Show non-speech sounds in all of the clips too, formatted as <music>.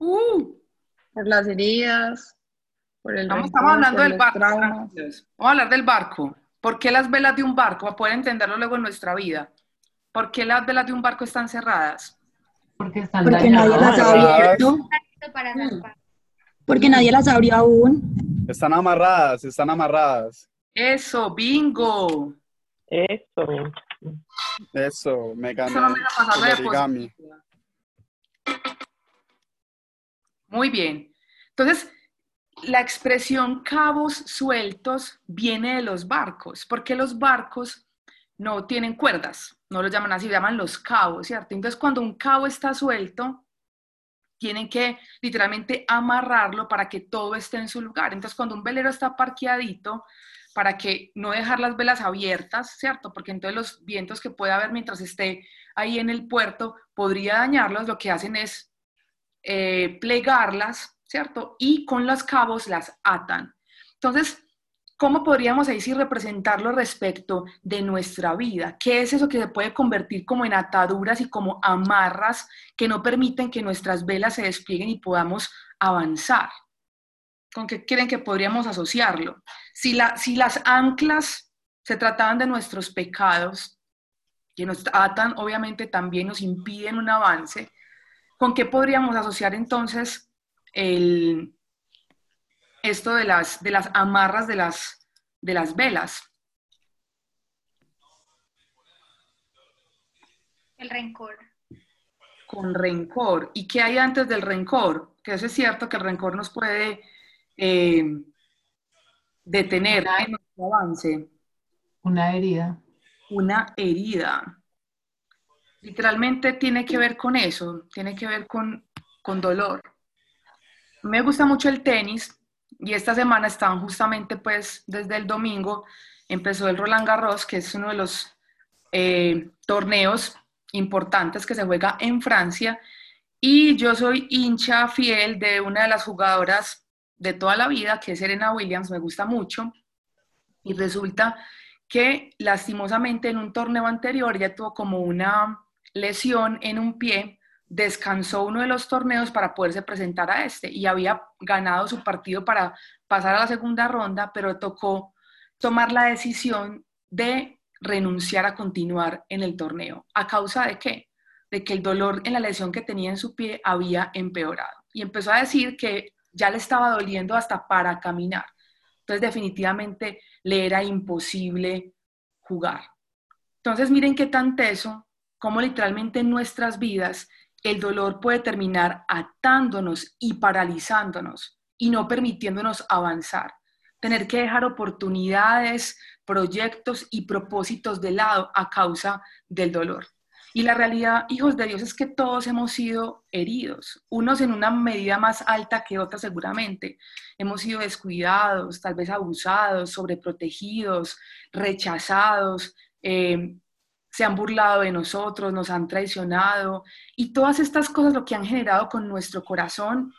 Uh, por las heridas, por el estamos, rencor, hablando del barco. traumas. Vamos a hablar del barco. ¿Por qué las velas de un barco? Para poder entenderlo luego en nuestra vida. ¿Por qué las velas de un barco están cerradas? Porque están Porque nadie las ha abierto. Mm. Porque nadie las abrió aún. Están amarradas, están amarradas. Eso, bingo. Eso. Eso, me gané. Eso no me la pasaba de. Muy bien. Entonces, la expresión cabos sueltos viene de los barcos, porque los barcos no tienen cuerdas, no los llaman así, llaman los cabos, ¿cierto? Entonces, cuando un cabo está suelto, tienen que literalmente amarrarlo para que todo esté en su lugar. Entonces, cuando un velero está parqueadito, para que no dejar las velas abiertas, ¿cierto? Porque entonces los vientos que puede haber mientras esté ahí en el puerto podría dañarlos, lo que hacen es eh, plegarlas, ¿cierto? Y con los cabos las atan. Entonces, ¿cómo podríamos ahí sí representarlo respecto de nuestra vida? ¿Qué es eso que se puede convertir como en ataduras y como amarras que no permiten que nuestras velas se desplieguen y podamos avanzar? ¿Con qué creen que podríamos asociarlo? Si, la, si las anclas se trataban de nuestros pecados, que nos atan, obviamente también nos impiden un avance, ¿con qué podríamos asociar entonces el, esto de las, de las amarras de las, de las velas? El rencor. Con rencor. ¿Y qué hay antes del rencor? Que eso es cierto que el rencor nos puede eh, detener en nuestro avance. Una herida. Una herida. Literalmente tiene que ver con eso, tiene que ver con, con dolor. Me gusta mucho el tenis y esta semana estaban justamente pues desde el domingo empezó el Roland Garros, que es uno de los eh, torneos importantes que se juega en Francia y yo soy hincha fiel de una de las jugadoras de toda la vida, que es Serena Williams, me gusta mucho y resulta que lastimosamente en un torneo anterior ya tuvo como una lesión en un pie, descansó uno de los torneos para poderse presentar a este y había ganado su partido para pasar a la segunda ronda, pero tocó tomar la decisión de renunciar a continuar en el torneo. ¿A causa de qué? De que el dolor en la lesión que tenía en su pie había empeorado. Y empezó a decir que ya le estaba doliendo hasta para caminar. Entonces definitivamente le era imposible jugar. Entonces miren qué tan teso, como literalmente en nuestras vidas el dolor puede terminar atándonos y paralizándonos y no permitiéndonos avanzar. Tener que dejar oportunidades, proyectos y propósitos de lado a causa del dolor. Y la realidad, hijos de Dios, es que todos hemos sido heridos, unos en una medida más alta que otras seguramente. Hemos sido descuidados, tal vez abusados, sobreprotegidos, rechazados, eh, se han burlado de nosotros, nos han traicionado. Y todas estas cosas lo que han generado con nuestro corazón,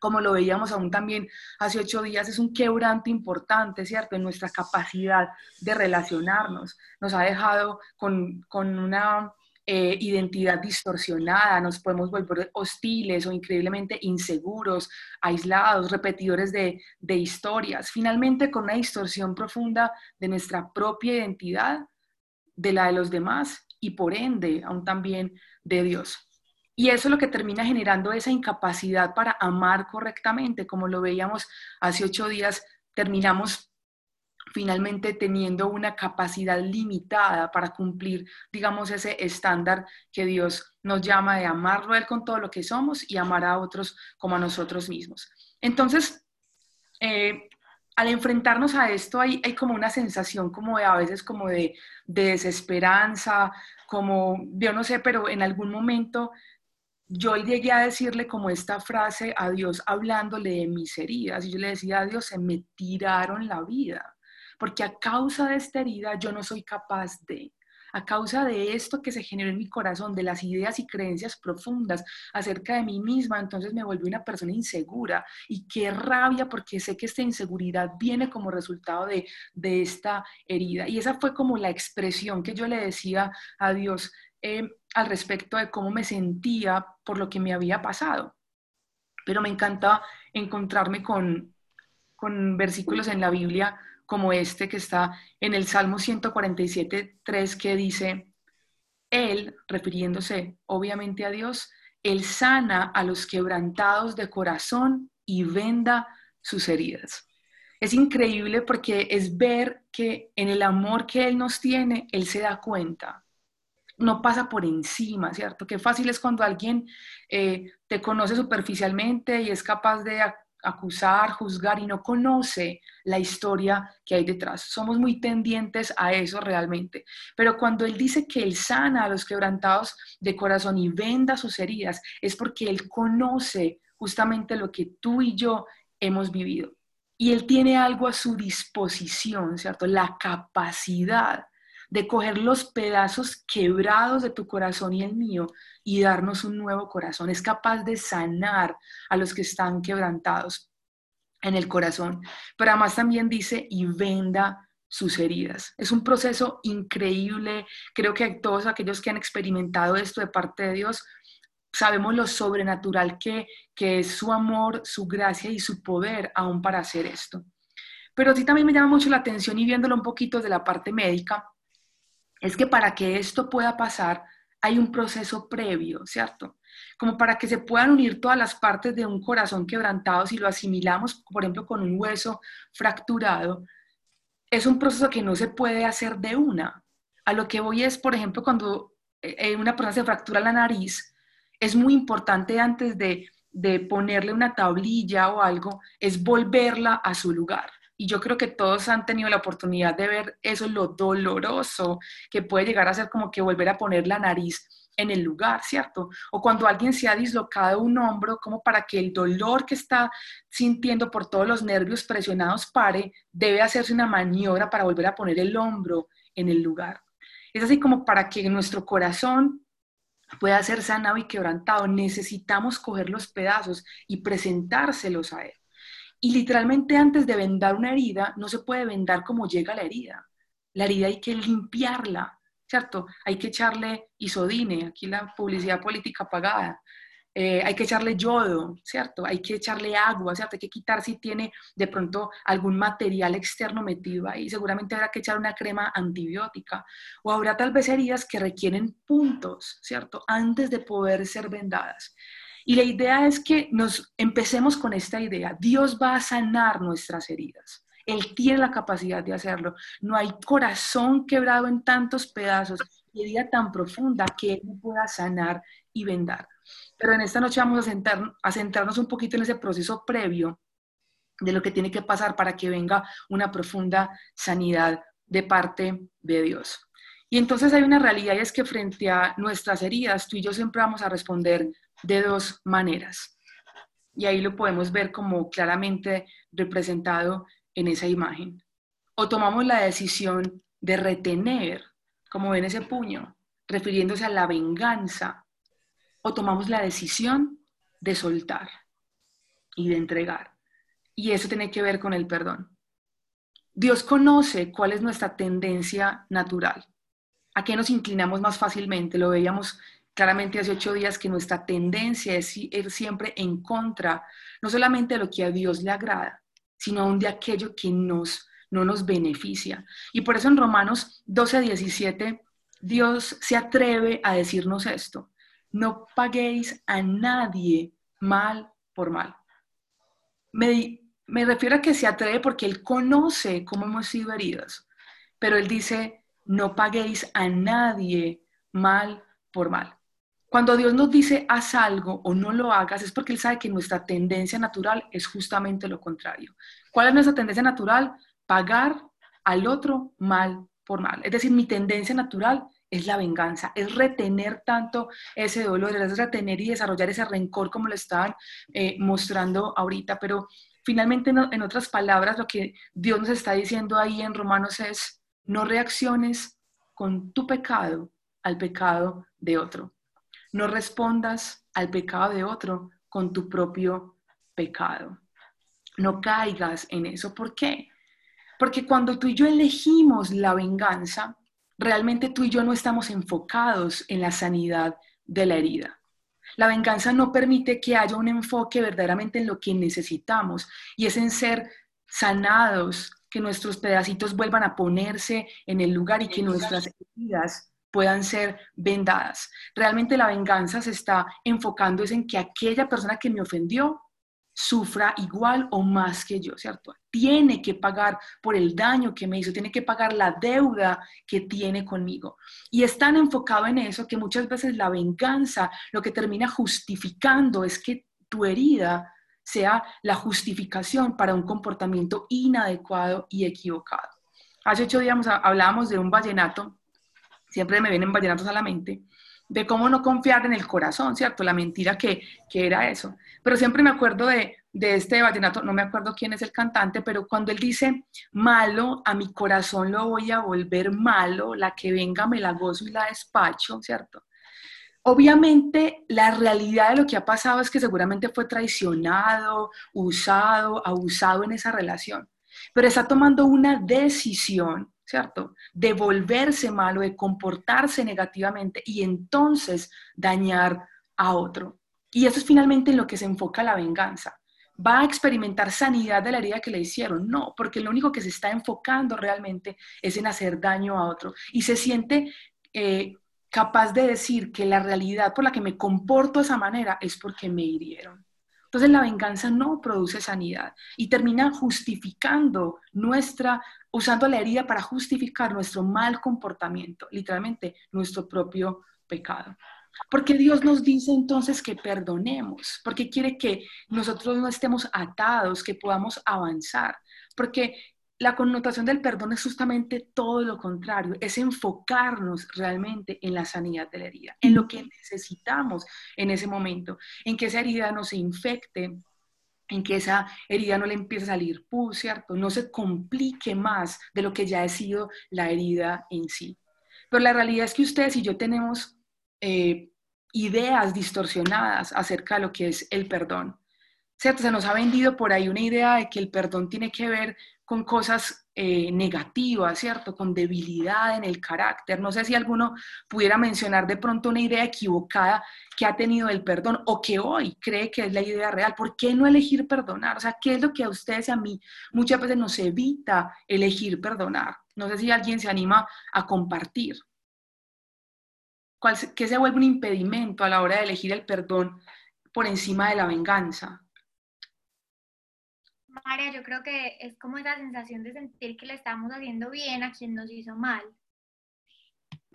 como lo veíamos aún también hace ocho días, es un quebrante importante, ¿cierto? En nuestra capacidad de relacionarnos. Nos ha dejado con, con una eh, identidad distorsionada, nos podemos volver hostiles o increíblemente inseguros, aislados, repetidores de, de historias, finalmente con una distorsión profunda de nuestra propia identidad, de la de los demás y por ende aún también de Dios. Y eso es lo que termina generando esa incapacidad para amar correctamente, como lo veíamos hace ocho días, terminamos finalmente teniendo una capacidad limitada para cumplir, digamos, ese estándar que Dios nos llama de amarlo a Él con todo lo que somos y amar a otros como a nosotros mismos. Entonces, eh, al enfrentarnos a esto hay, como una sensación como de a veces como de, de desesperanza, como, yo no sé, pero en algún momento yo llegué a decirle como esta frase a Dios hablándole de mis heridas y yo le decía a Dios, se me tiraron la vida porque a causa de esta herida yo no soy capaz de, a causa de esto que se generó en mi corazón, de las ideas y creencias profundas acerca de mí misma, entonces me volví una persona insegura y qué rabia porque sé que esta inseguridad viene como resultado de, de esta herida. Y esa fue como la expresión que yo le decía a Dios eh, al respecto de cómo me sentía por lo que me había pasado. pero me encanta encontrarme con, con versículos en la Biblia como este que está en el Salmo 147, 3, que dice, Él, refiriéndose obviamente a Dios, Él sana a los quebrantados de corazón y venda sus heridas. Es increíble porque es ver que en el amor que Él nos tiene, Él se da cuenta. No pasa por encima, ¿cierto? Qué fácil es cuando alguien eh, te conoce superficialmente y es capaz de acusar, juzgar y no conoce la historia que hay detrás. Somos muy tendientes a eso realmente. Pero cuando Él dice que Él sana a los quebrantados de corazón y venda sus heridas, es porque Él conoce justamente lo que tú y yo hemos vivido. Y Él tiene algo a su disposición, ¿cierto? La capacidad de coger los pedazos quebrados de tu corazón y el mío y darnos un nuevo corazón. Es capaz de sanar a los que están quebrantados en el corazón. Pero además también dice, y venda sus heridas. Es un proceso increíble. Creo que todos aquellos que han experimentado esto de parte de Dios, sabemos lo sobrenatural que, que es su amor, su gracia y su poder aún para hacer esto. Pero sí también me llama mucho la atención y viéndolo un poquito de la parte médica, es que para que esto pueda pasar hay un proceso previo, ¿cierto? Como para que se puedan unir todas las partes de un corazón quebrantado, si lo asimilamos, por ejemplo, con un hueso fracturado, es un proceso que no se puede hacer de una. A lo que voy es, por ejemplo, cuando eh, eh, una persona se fractura la nariz, es muy importante antes de, de ponerle una tablilla o algo, es volverla a su lugar. Y yo creo que todos han tenido la oportunidad de ver eso, lo doloroso que puede llegar a ser como que volver a poner la nariz en el lugar, ¿cierto? O cuando alguien se ha dislocado un hombro, como para que el dolor que está sintiendo por todos los nervios presionados pare, debe hacerse una maniobra para volver a poner el hombro en el lugar. Es así como para que nuestro corazón pueda ser sanado y quebrantado, necesitamos coger los pedazos y presentárselos a Él. Y literalmente antes de vendar una herida, no se puede vendar como llega la herida. La herida hay que limpiarla, ¿cierto? Hay que echarle isodine, aquí la publicidad política pagada. Eh, hay que echarle yodo, ¿cierto? Hay que echarle agua, ¿cierto? Hay que quitar si tiene de pronto algún material externo metido ahí. Seguramente habrá que echar una crema antibiótica. O habrá tal vez heridas que requieren puntos, ¿cierto? Antes de poder ser vendadas. Y la idea es que nos empecemos con esta idea. Dios va a sanar nuestras heridas. Él tiene la capacidad de hacerlo. No hay corazón quebrado en tantos pedazos y herida tan profunda que Él pueda sanar y vendar. Pero en esta noche vamos a, a centrarnos un poquito en ese proceso previo de lo que tiene que pasar para que venga una profunda sanidad de parte de Dios. Y entonces hay una realidad y es que frente a nuestras heridas, tú y yo siempre vamos a responder de dos maneras. Y ahí lo podemos ver como claramente representado en esa imagen. O tomamos la decisión de retener, como ven ese puño, refiriéndose a la venganza, o tomamos la decisión de soltar y de entregar. Y eso tiene que ver con el perdón. Dios conoce cuál es nuestra tendencia natural, a qué nos inclinamos más fácilmente. Lo veíamos claramente hace ocho días que nuestra tendencia es ir siempre en contra, no solamente de lo que a Dios le agrada, sino aún de aquello que nos, no nos beneficia. Y por eso en Romanos 12, 17, Dios se atreve a decirnos esto, no paguéis a nadie mal por mal. Me, me refiero a que se atreve porque Él conoce cómo hemos sido heridos, pero Él dice, no paguéis a nadie mal por mal. Cuando Dios nos dice haz algo o no lo hagas, es porque Él sabe que nuestra tendencia natural es justamente lo contrario. ¿Cuál es nuestra tendencia natural? Pagar al otro mal por mal. Es decir, mi tendencia natural es la venganza, es retener tanto ese dolor, es retener y desarrollar ese rencor como lo estaban eh, mostrando ahorita. Pero finalmente, en otras palabras, lo que Dios nos está diciendo ahí en Romanos es, no reacciones con tu pecado al pecado de otro. No respondas al pecado de otro con tu propio pecado. No caigas en eso. ¿Por qué? Porque cuando tú y yo elegimos la venganza, realmente tú y yo no estamos enfocados en la sanidad de la herida. La venganza no permite que haya un enfoque verdaderamente en lo que necesitamos y es en ser sanados, que nuestros pedacitos vuelvan a ponerse en el lugar y que nuestras heridas puedan ser vendadas. Realmente la venganza se está enfocando es en que aquella persona que me ofendió sufra igual o más que yo, ¿cierto? Tiene que pagar por el daño que me hizo, tiene que pagar la deuda que tiene conmigo. Y es tan enfocado en eso que muchas veces la venganza lo que termina justificando es que tu herida sea la justificación para un comportamiento inadecuado y equivocado. Hace ocho días hablábamos de un vallenato, siempre me vienen vallenatos a la mente, de cómo no confiar en el corazón, ¿cierto? La mentira que, que era eso. Pero siempre me acuerdo de, de este vallenato, no me acuerdo quién es el cantante, pero cuando él dice, malo, a mi corazón lo voy a volver malo, la que venga me la gozo y la despacho, ¿cierto? Obviamente, la realidad de lo que ha pasado es que seguramente fue traicionado, usado, abusado en esa relación, pero está tomando una decisión, ¿cierto? De volverse malo, de comportarse negativamente y entonces dañar a otro. Y eso es finalmente en lo que se enfoca la venganza. ¿Va a experimentar sanidad de la herida que le hicieron? No, porque lo único que se está enfocando realmente es en hacer daño a otro. Y se siente eh, capaz de decir que la realidad por la que me comporto de esa manera es porque me hirieron. Entonces la venganza no produce sanidad y termina justificando nuestra, usando la herida para justificar nuestro mal comportamiento, literalmente nuestro propio pecado. Porque Dios nos dice entonces que perdonemos, porque quiere que nosotros no estemos atados, que podamos avanzar, porque la connotación del perdón es justamente todo lo contrario, es enfocarnos realmente en la sanidad de la herida, en lo que necesitamos en ese momento, en que esa herida no se infecte, en que esa herida no le empiece a salir pus, ¿cierto? No se complique más de lo que ya ha sido la herida en sí. Pero la realidad es que ustedes y yo tenemos eh, ideas distorsionadas acerca de lo que es el perdón. ¿Cierto? Se nos ha vendido por ahí una idea de que el perdón tiene que ver con cosas eh, negativas, ¿cierto? Con debilidad en el carácter. No sé si alguno pudiera mencionar de pronto una idea equivocada que ha tenido el perdón o que hoy cree que es la idea real. ¿Por qué no elegir perdonar? O sea, ¿qué es lo que a ustedes y a mí muchas veces nos evita elegir perdonar? No sé si alguien se anima a compartir. ¿Cuál, ¿Qué se vuelve un impedimento a la hora de elegir el perdón por encima de la venganza? María, yo creo que es como esa sensación de sentir que le estamos haciendo bien a quien nos hizo mal.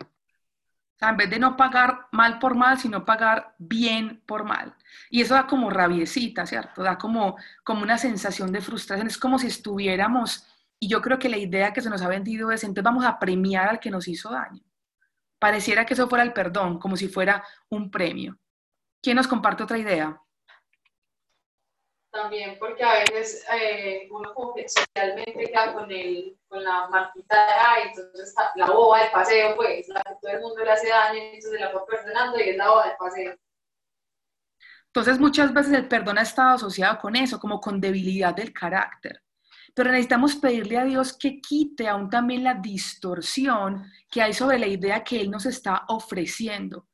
O sea, en vez de no pagar mal por mal, sino pagar bien por mal. Y eso da como rabiecita, ¿cierto? Da como, como una sensación de frustración. Es como si estuviéramos, y yo creo que la idea que se nos ha vendido es, entonces vamos a premiar al que nos hizo daño. Pareciera que eso fuera el perdón, como si fuera un premio. ¿Quién nos comparte otra idea? También porque a veces eh, uno como que socialmente queda con, el, con la marquita de, ay, entonces la boba del paseo, pues, la que todo el mundo le hace daño, entonces la va perdonando y es la boba del paseo. Entonces muchas veces el perdón ha estado asociado con eso, como con debilidad del carácter. Pero necesitamos pedirle a Dios que quite aún también la distorsión que hay sobre la idea que Él nos está ofreciendo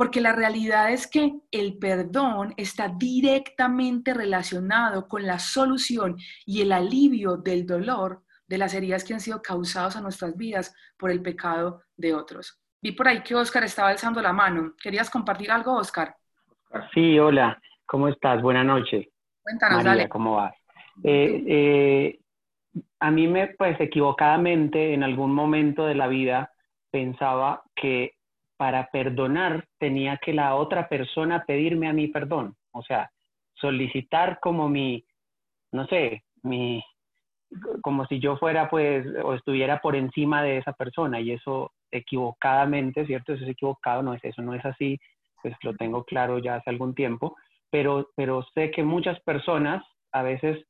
porque la realidad es que el perdón está directamente relacionado con la solución y el alivio del dolor de las heridas que han sido causadas a nuestras vidas por el pecado de otros. Vi por ahí que Oscar estaba alzando la mano. ¿Querías compartir algo, Oscar? Sí, hola, ¿cómo estás? Buenas noches. Cuéntanos, María, dale. ¿cómo vas? Eh, eh, a mí me, pues equivocadamente, en algún momento de la vida, pensaba que para perdonar tenía que la otra persona pedirme a mí perdón, o sea, solicitar como mi, no sé, mi, como si yo fuera pues o estuviera por encima de esa persona y eso equivocadamente, ¿cierto? Eso es equivocado, no es eso, no es así, pues lo tengo claro ya hace algún tiempo, pero, pero sé que muchas personas a veces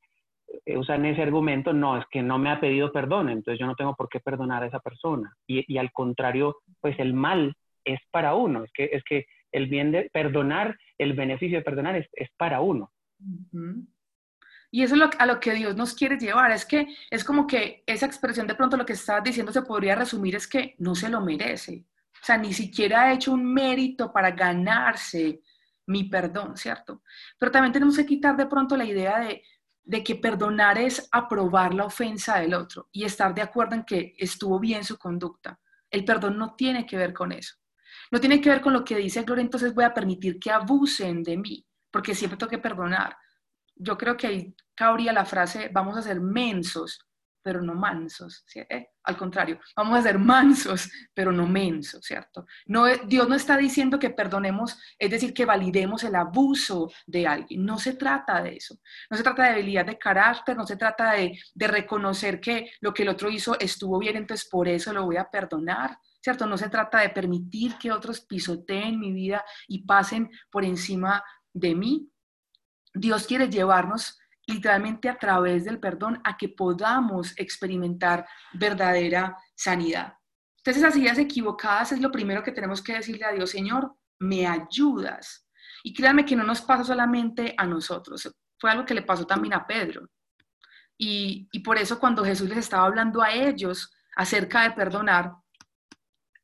eh, usan ese argumento, no, es que no me ha pedido perdón, entonces yo no tengo por qué perdonar a esa persona. Y, y al contrario, pues el mal es para uno, es que, es que el bien de perdonar, el beneficio de perdonar es, es para uno. Y eso es lo, a lo que Dios nos quiere llevar, es que es como que esa expresión de pronto lo que estabas diciendo se podría resumir es que no se lo merece, o sea, ni siquiera ha hecho un mérito para ganarse mi perdón, ¿cierto? Pero también tenemos que quitar de pronto la idea de, de que perdonar es aprobar la ofensa del otro y estar de acuerdo en que estuvo bien su conducta. El perdón no tiene que ver con eso. No tiene que ver con lo que dice Gloria, entonces voy a permitir que abusen de mí, porque siempre tengo que perdonar. Yo creo que ahí cabría la frase, vamos a ser mensos, pero no mansos. ¿sí? Eh, Al contrario, vamos a ser mansos, pero no mensos, ¿cierto? No, Dios no está diciendo que perdonemos, es decir, que validemos el abuso de alguien. No se trata de eso. No se trata de debilidad de carácter, no se trata de, de reconocer que lo que el otro hizo estuvo bien, entonces por eso lo voy a perdonar. ¿Cierto? No se trata de permitir que otros pisoteen mi vida y pasen por encima de mí. Dios quiere llevarnos literalmente a través del perdón a que podamos experimentar verdadera sanidad. Entonces, esas ideas equivocadas es lo primero que tenemos que decirle a Dios, Señor, me ayudas. Y créanme que no nos pasa solamente a nosotros, fue algo que le pasó también a Pedro. Y, y por eso cuando Jesús les estaba hablando a ellos acerca de perdonar,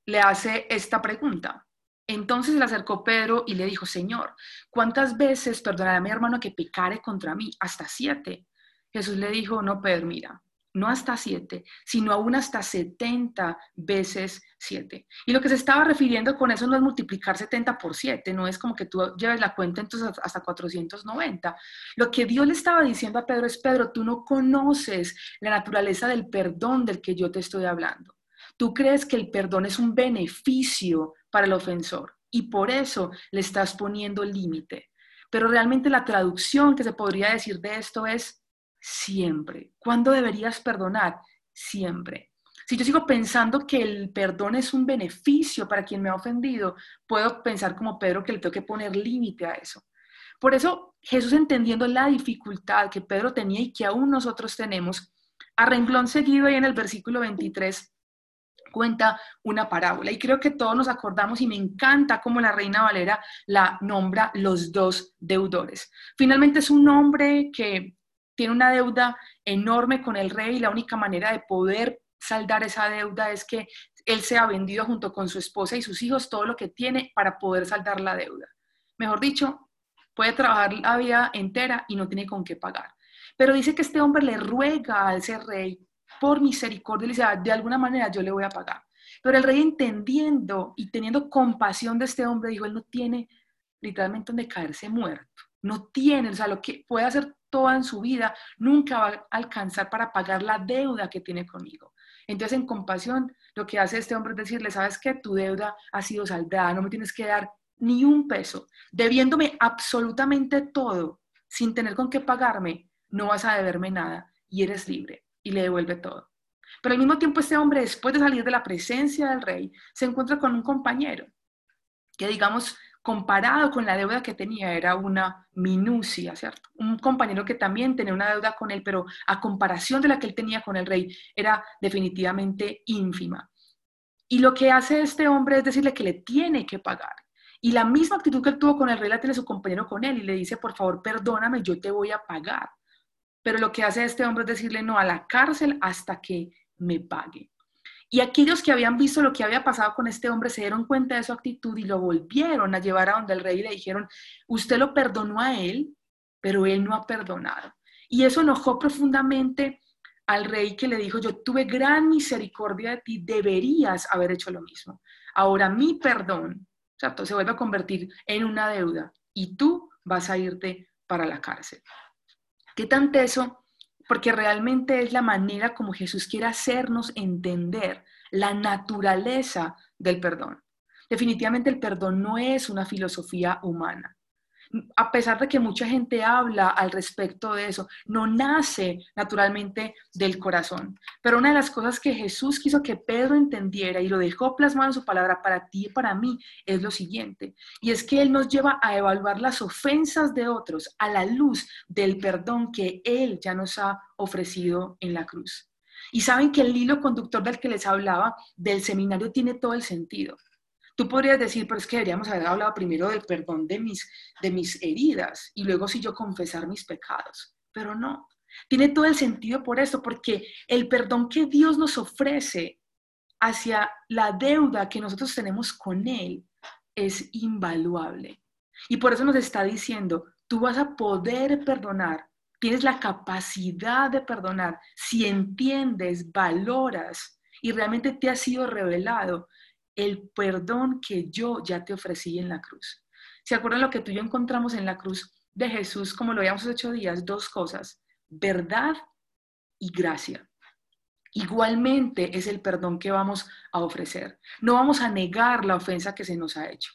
le hace esta pregunta. Entonces le acercó Pedro y le dijo, Señor, ¿cuántas veces perdonará a mi hermano que pecare contra mí? Hasta siete. Jesús le dijo, no, Pedro, mira, no hasta siete, sino aún hasta setenta veces siete. Y lo que se estaba refiriendo con eso no es multiplicar 70 por siete, no es como que tú lleves la cuenta entonces hasta 490. Lo que Dios le estaba diciendo a Pedro es, Pedro, tú no conoces la naturaleza del perdón del que yo te estoy hablando. Tú crees que el perdón es un beneficio para el ofensor y por eso le estás poniendo límite. Pero realmente la traducción que se podría decir de esto es siempre. ¿Cuándo deberías perdonar? Siempre. Si yo sigo pensando que el perdón es un beneficio para quien me ha ofendido, puedo pensar como Pedro que le tengo que poner límite a eso. Por eso Jesús entendiendo la dificultad que Pedro tenía y que aún nosotros tenemos, a renglón seguido ahí en el versículo 23, cuenta una parábola. Y creo que todos nos acordamos y me encanta cómo la reina Valera la nombra los dos deudores. Finalmente es un hombre que tiene una deuda enorme con el rey y la única manera de poder saldar esa deuda es que él sea vendido junto con su esposa y sus hijos todo lo que tiene para poder saldar la deuda. Mejor dicho, puede trabajar la vida entera y no tiene con qué pagar. Pero dice que este hombre le ruega a ese rey por misericordia, le dice, ah, de alguna manera yo le voy a pagar. Pero el rey entendiendo y teniendo compasión de este hombre, dijo, él no tiene literalmente donde caerse muerto. No tiene, o sea, lo que puede hacer toda en su vida, nunca va a alcanzar para pagar la deuda que tiene conmigo. Entonces, en compasión, lo que hace este hombre es decirle, sabes que tu deuda ha sido saldada, no me tienes que dar ni un peso, debiéndome absolutamente todo, sin tener con qué pagarme, no vas a deberme nada y eres libre y le devuelve todo. Pero al mismo tiempo este hombre, después de salir de la presencia del rey, se encuentra con un compañero que, digamos, comparado con la deuda que tenía, era una minucia, ¿cierto? Un compañero que también tenía una deuda con él, pero a comparación de la que él tenía con el rey, era definitivamente ínfima. Y lo que hace este hombre es decirle que le tiene que pagar. Y la misma actitud que él tuvo con el rey la tiene su compañero con él y le dice, por favor, perdóname, yo te voy a pagar. Pero lo que hace este hombre es decirle no a la cárcel hasta que me pague. Y aquellos que habían visto lo que había pasado con este hombre se dieron cuenta de su actitud y lo volvieron a llevar a donde el rey y le dijeron, usted lo perdonó a él, pero él no ha perdonado. Y eso enojó profundamente al rey que le dijo, yo tuve gran misericordia de ti, deberías haber hecho lo mismo. Ahora mi perdón o se vuelve a convertir en una deuda y tú vas a irte para la cárcel. ¿Qué tan teso? Porque realmente es la manera como Jesús quiere hacernos entender la naturaleza del perdón. Definitivamente el perdón no es una filosofía humana a pesar de que mucha gente habla al respecto de eso, no nace naturalmente del corazón. Pero una de las cosas que Jesús quiso que Pedro entendiera y lo dejó plasmado en su palabra para ti y para mí es lo siguiente, y es que Él nos lleva a evaluar las ofensas de otros a la luz del perdón que Él ya nos ha ofrecido en la cruz. Y saben que el hilo conductor del que les hablaba del seminario tiene todo el sentido. Tú podrías decir, pero es que deberíamos haber hablado primero del perdón de mis, de mis heridas y luego si yo confesar mis pecados. Pero no, tiene todo el sentido por eso, porque el perdón que Dios nos ofrece hacia la deuda que nosotros tenemos con Él es invaluable. Y por eso nos está diciendo, tú vas a poder perdonar, tienes la capacidad de perdonar si entiendes, valoras y realmente te ha sido revelado el perdón que yo ya te ofrecí en la cruz. ¿Se acuerdan lo que tú y yo encontramos en la cruz de Jesús, como lo habíamos ocho días? Dos cosas, verdad y gracia. Igualmente es el perdón que vamos a ofrecer. No vamos a negar la ofensa que se nos ha hecho.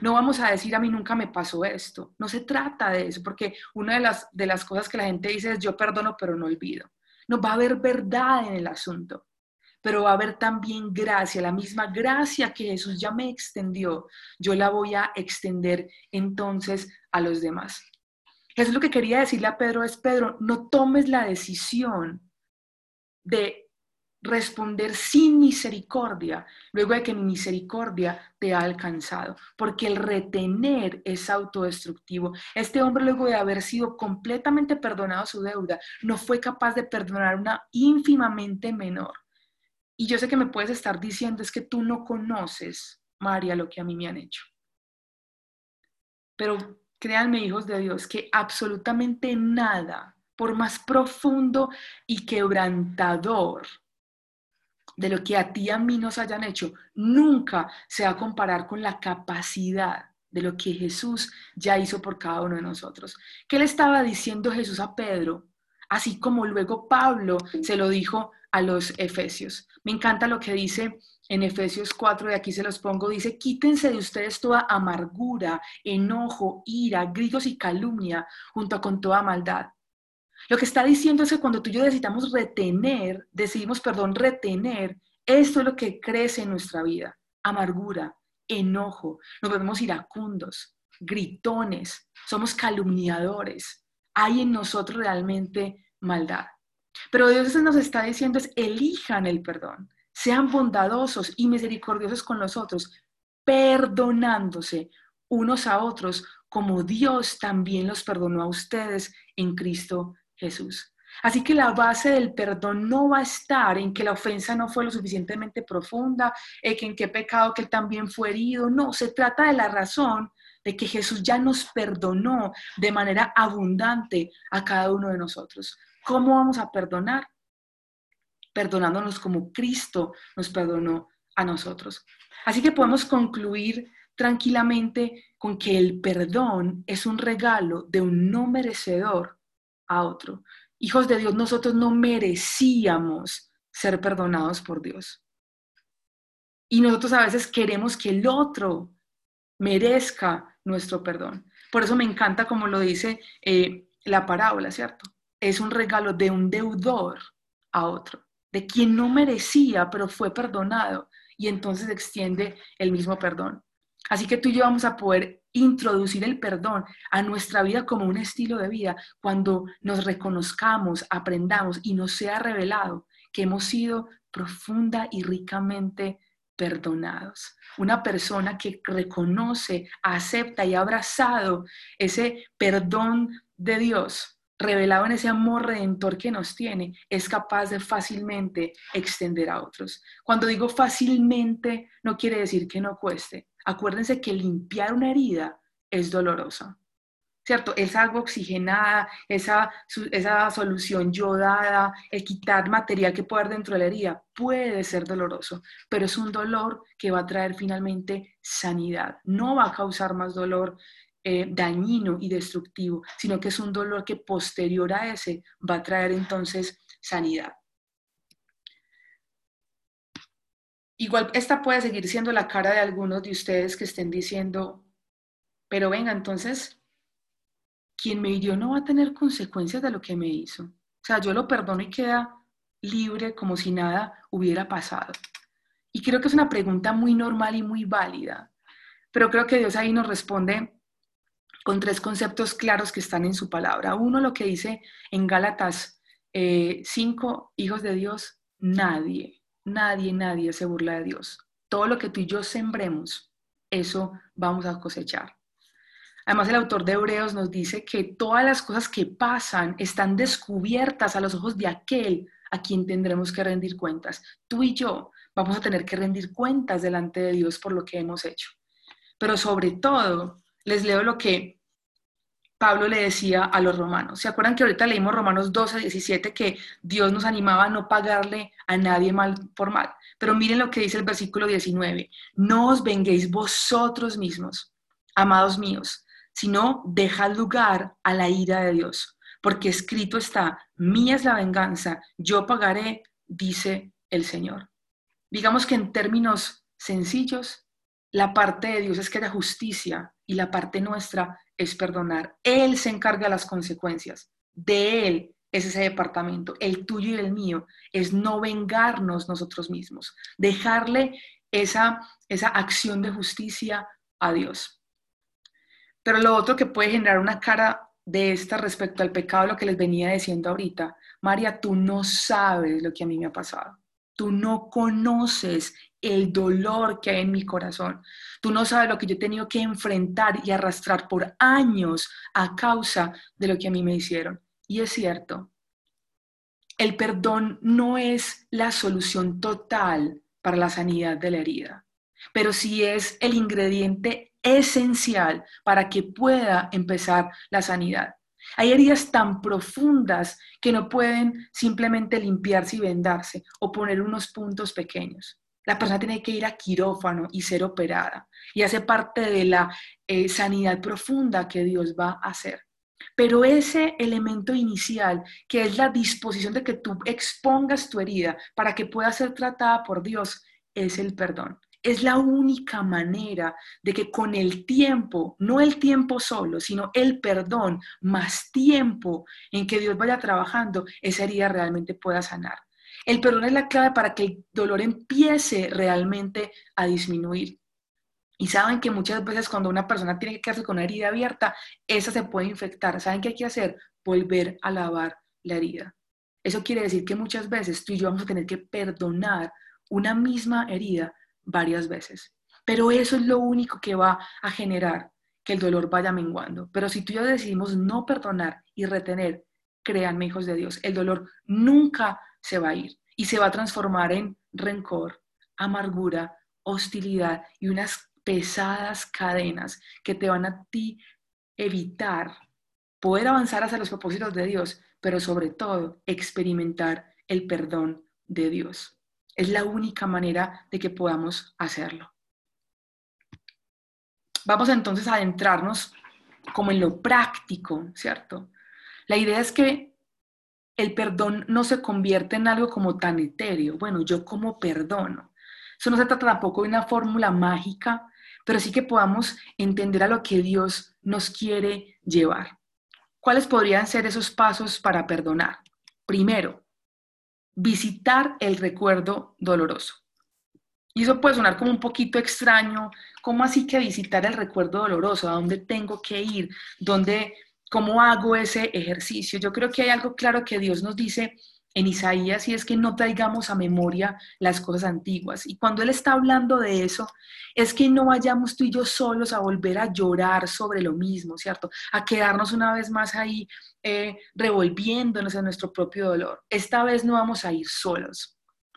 No vamos a decir a mí nunca me pasó esto. No se trata de eso, porque una de las, de las cosas que la gente dice es yo perdono pero no olvido. No va a haber verdad en el asunto, pero va a haber también gracia, la misma gracia que Jesús ya me extendió, yo la voy a extender entonces a los demás. Eso es lo que quería decirle a Pedro, es Pedro, no tomes la decisión de responder sin misericordia, luego de que mi misericordia te ha alcanzado, porque el retener es autodestructivo. Este hombre, luego de haber sido completamente perdonado su deuda, no fue capaz de perdonar una ínfimamente menor. Y yo sé que me puedes estar diciendo, es que tú no conoces, María, lo que a mí me han hecho. Pero créanme, hijos de Dios, que absolutamente nada, por más profundo y quebrantador, de lo que a ti y a mí nos hayan hecho, nunca se va a comparar con la capacidad de lo que Jesús ya hizo por cada uno de nosotros. ¿Qué le estaba diciendo Jesús a Pedro? Así como luego Pablo se lo dijo a los efesios. Me encanta lo que dice en Efesios 4, de aquí se los pongo, dice, quítense de ustedes toda amargura, enojo, ira, gritos y calumnia, junto con toda maldad lo que está diciendo es que cuando tú y yo necesitamos retener, decidimos, perdón, retener, esto es lo que crece en nuestra vida. Amargura, enojo, nos volvemos iracundos, gritones, somos calumniadores. Hay en nosotros realmente maldad. Pero Dios nos está diciendo es, elijan el perdón, sean bondadosos y misericordiosos con los otros, perdonándose unos a otros como Dios también los perdonó a ustedes en Cristo Jesús. Así que la base del perdón no va a estar en que la ofensa no fue lo suficientemente profunda, que en qué pecado que él también fue herido. No, se trata de la razón de que Jesús ya nos perdonó de manera abundante a cada uno de nosotros. ¿Cómo vamos a perdonar? Perdonándonos como Cristo nos perdonó a nosotros. Así que podemos concluir tranquilamente con que el perdón es un regalo de un no merecedor a otro. Hijos de Dios, nosotros no merecíamos ser perdonados por Dios. Y nosotros a veces queremos que el otro merezca nuestro perdón. Por eso me encanta como lo dice eh, la parábola, ¿cierto? Es un regalo de un deudor a otro, de quien no merecía, pero fue perdonado y entonces extiende el mismo perdón. Así que tú y yo vamos a poder introducir el perdón a nuestra vida como un estilo de vida cuando nos reconozcamos, aprendamos y nos sea revelado que hemos sido profunda y ricamente perdonados. Una persona que reconoce, acepta y ha abrazado ese perdón de Dios revelado en ese amor redentor que nos tiene, es capaz de fácilmente extender a otros. Cuando digo fácilmente, no quiere decir que no cueste. Acuérdense que limpiar una herida es dolorosa. ¿Cierto? Esa agua oxigenada, esa, esa solución yodada, el quitar material que puede haber dentro de la herida, puede ser doloroso, pero es un dolor que va a traer finalmente sanidad. No va a causar más dolor eh, dañino y destructivo, sino que es un dolor que posterior a ese va a traer entonces sanidad. Igual esta puede seguir siendo la cara de algunos de ustedes que estén diciendo, pero venga, entonces, quien me hirió no va a tener consecuencias de lo que me hizo. O sea, yo lo perdono y queda libre como si nada hubiera pasado. Y creo que es una pregunta muy normal y muy válida, pero creo que Dios ahí nos responde con tres conceptos claros que están en su palabra. Uno, lo que dice en Gálatas 5, eh, hijos de Dios, nadie, nadie, nadie se burla de Dios. Todo lo que tú y yo sembremos, eso vamos a cosechar. Además, el autor de Hebreos nos dice que todas las cosas que pasan están descubiertas a los ojos de aquel a quien tendremos que rendir cuentas. Tú y yo vamos a tener que rendir cuentas delante de Dios por lo que hemos hecho. Pero sobre todo, les leo lo que Pablo le decía a los romanos. ¿Se acuerdan que ahorita leímos Romanos 12, 17 que Dios nos animaba a no pagarle a nadie mal por mal? Pero miren lo que dice el versículo 19. No os venguéis vosotros mismos, amados míos, sino dejad lugar a la ira de Dios, porque escrito está, mía es la venganza, yo pagaré, dice el Señor. Digamos que en términos sencillos, la parte de Dios es que haya justicia y la parte nuestra es perdonar. Él se encarga de las consecuencias. De Él es ese departamento. El tuyo y el mío es no vengarnos nosotros mismos, dejarle esa, esa acción de justicia a Dios. Pero lo otro que puede generar una cara de esta respecto al pecado, lo que les venía diciendo ahorita, María, tú no sabes lo que a mí me ha pasado. Tú no conoces el dolor que hay en mi corazón. Tú no sabes lo que yo he tenido que enfrentar y arrastrar por años a causa de lo que a mí me hicieron. Y es cierto, el perdón no es la solución total para la sanidad de la herida, pero sí es el ingrediente esencial para que pueda empezar la sanidad. Hay heridas tan profundas que no pueden simplemente limpiarse y vendarse o poner unos puntos pequeños. La persona tiene que ir a quirófano y ser operada y hace parte de la eh, sanidad profunda que Dios va a hacer. Pero ese elemento inicial, que es la disposición de que tú expongas tu herida para que pueda ser tratada por Dios, es el perdón es la única manera de que con el tiempo, no el tiempo solo, sino el perdón, más tiempo en que Dios vaya trabajando, esa herida realmente pueda sanar. El perdón es la clave para que el dolor empiece realmente a disminuir. Y saben que muchas veces cuando una persona tiene que quedarse con una herida abierta, esa se puede infectar. ¿Saben qué hay que hacer? Volver a lavar la herida. Eso quiere decir que muchas veces tú y yo vamos a tener que perdonar una misma herida varias veces. Pero eso es lo único que va a generar que el dolor vaya menguando. Pero si tú y yo decidimos no perdonar y retener, créanme, hijos de Dios, el dolor nunca se va a ir y se va a transformar en rencor, amargura, hostilidad y unas pesadas cadenas que te van a ti evitar poder avanzar hacia los propósitos de Dios, pero sobre todo experimentar el perdón de Dios. Es la única manera de que podamos hacerlo. Vamos entonces a adentrarnos como en lo práctico, ¿cierto? La idea es que el perdón no se convierte en algo como tan etéreo. Bueno, yo como perdono. Eso no se trata tampoco de una fórmula mágica, pero sí que podamos entender a lo que Dios nos quiere llevar. ¿Cuáles podrían ser esos pasos para perdonar? Primero, visitar el recuerdo doloroso. Y eso puede sonar como un poquito extraño, ¿cómo así que visitar el recuerdo doloroso? ¿A dónde tengo que ir? ¿Dónde, ¿Cómo hago ese ejercicio? Yo creo que hay algo claro que Dios nos dice en Isaías y es que no traigamos a memoria las cosas antiguas. Y cuando Él está hablando de eso, es que no vayamos tú y yo solos a volver a llorar sobre lo mismo, ¿cierto? A quedarnos una vez más ahí eh, revolviéndonos en nuestro propio dolor. Esta vez no vamos a ir solos.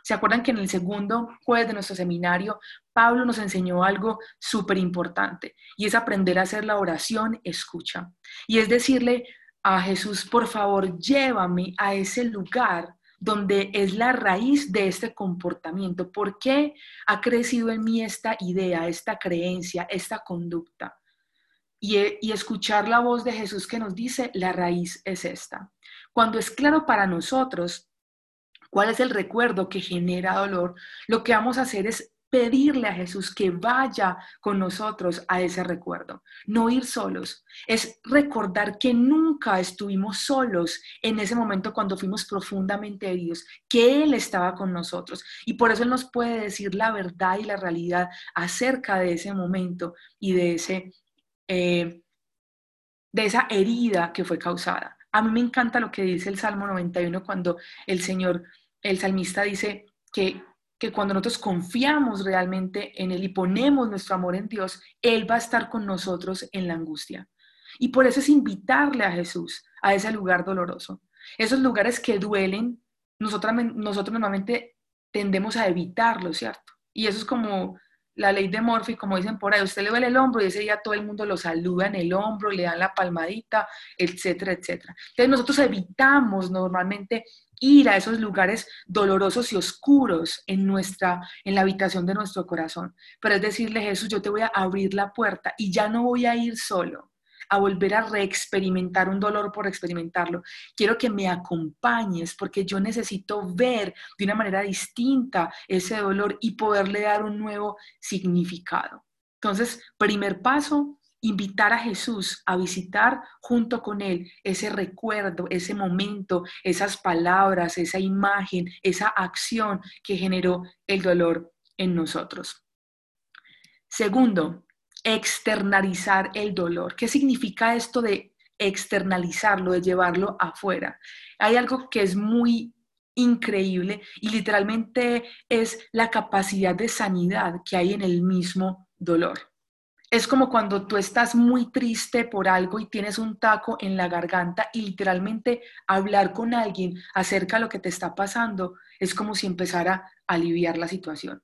¿Se acuerdan que en el segundo jueves de nuestro seminario, Pablo nos enseñó algo súper importante y es aprender a hacer la oración escucha? Y es decirle a Jesús, por favor, llévame a ese lugar donde es la raíz de este comportamiento. ¿Por qué ha crecido en mí esta idea, esta creencia, esta conducta? E, y, escuchar la voz de Jesús que nos dice, la raíz es esta. Cuando es claro para nosotros cuál es el recuerdo que genera dolor, lo que vamos a hacer es pedirle a Jesús que vaya con nosotros a ese recuerdo, no ir solos, es recordar que nunca estuvimos solos en ese momento cuando fuimos profundamente heridos, que Él estaba con nosotros. Y por eso Él nos puede decir la verdad y la realidad acerca de ese momento y de ese eh, de esa herida que fue causada. A mí me encanta lo que dice el Salmo 91 cuando el Señor, el salmista dice que, que cuando nosotros confiamos realmente en Él y ponemos nuestro amor en Dios, Él va a estar con nosotros en la angustia. Y por eso es invitarle a Jesús a ese lugar doloroso. Esos lugares que duelen, nosotros, nosotros normalmente tendemos a evitarlos, ¿cierto? Y eso es como la ley de Murphy, como dicen por ahí, usted le duele el hombro y ese día todo el mundo lo saluda en el hombro, le dan la palmadita, etcétera, etcétera. Entonces nosotros evitamos normalmente ir a esos lugares dolorosos y oscuros en nuestra en la habitación de nuestro corazón, pero es decirle, Jesús, yo te voy a abrir la puerta y ya no voy a ir solo a volver a reexperimentar un dolor por experimentarlo. Quiero que me acompañes porque yo necesito ver de una manera distinta ese dolor y poderle dar un nuevo significado. Entonces, primer paso, invitar a Jesús a visitar junto con Él ese recuerdo, ese momento, esas palabras, esa imagen, esa acción que generó el dolor en nosotros. Segundo, externalizar el dolor. ¿Qué significa esto de externalizarlo, de llevarlo afuera? Hay algo que es muy increíble y literalmente es la capacidad de sanidad que hay en el mismo dolor. Es como cuando tú estás muy triste por algo y tienes un taco en la garganta y literalmente hablar con alguien acerca de lo que te está pasando es como si empezara a aliviar la situación.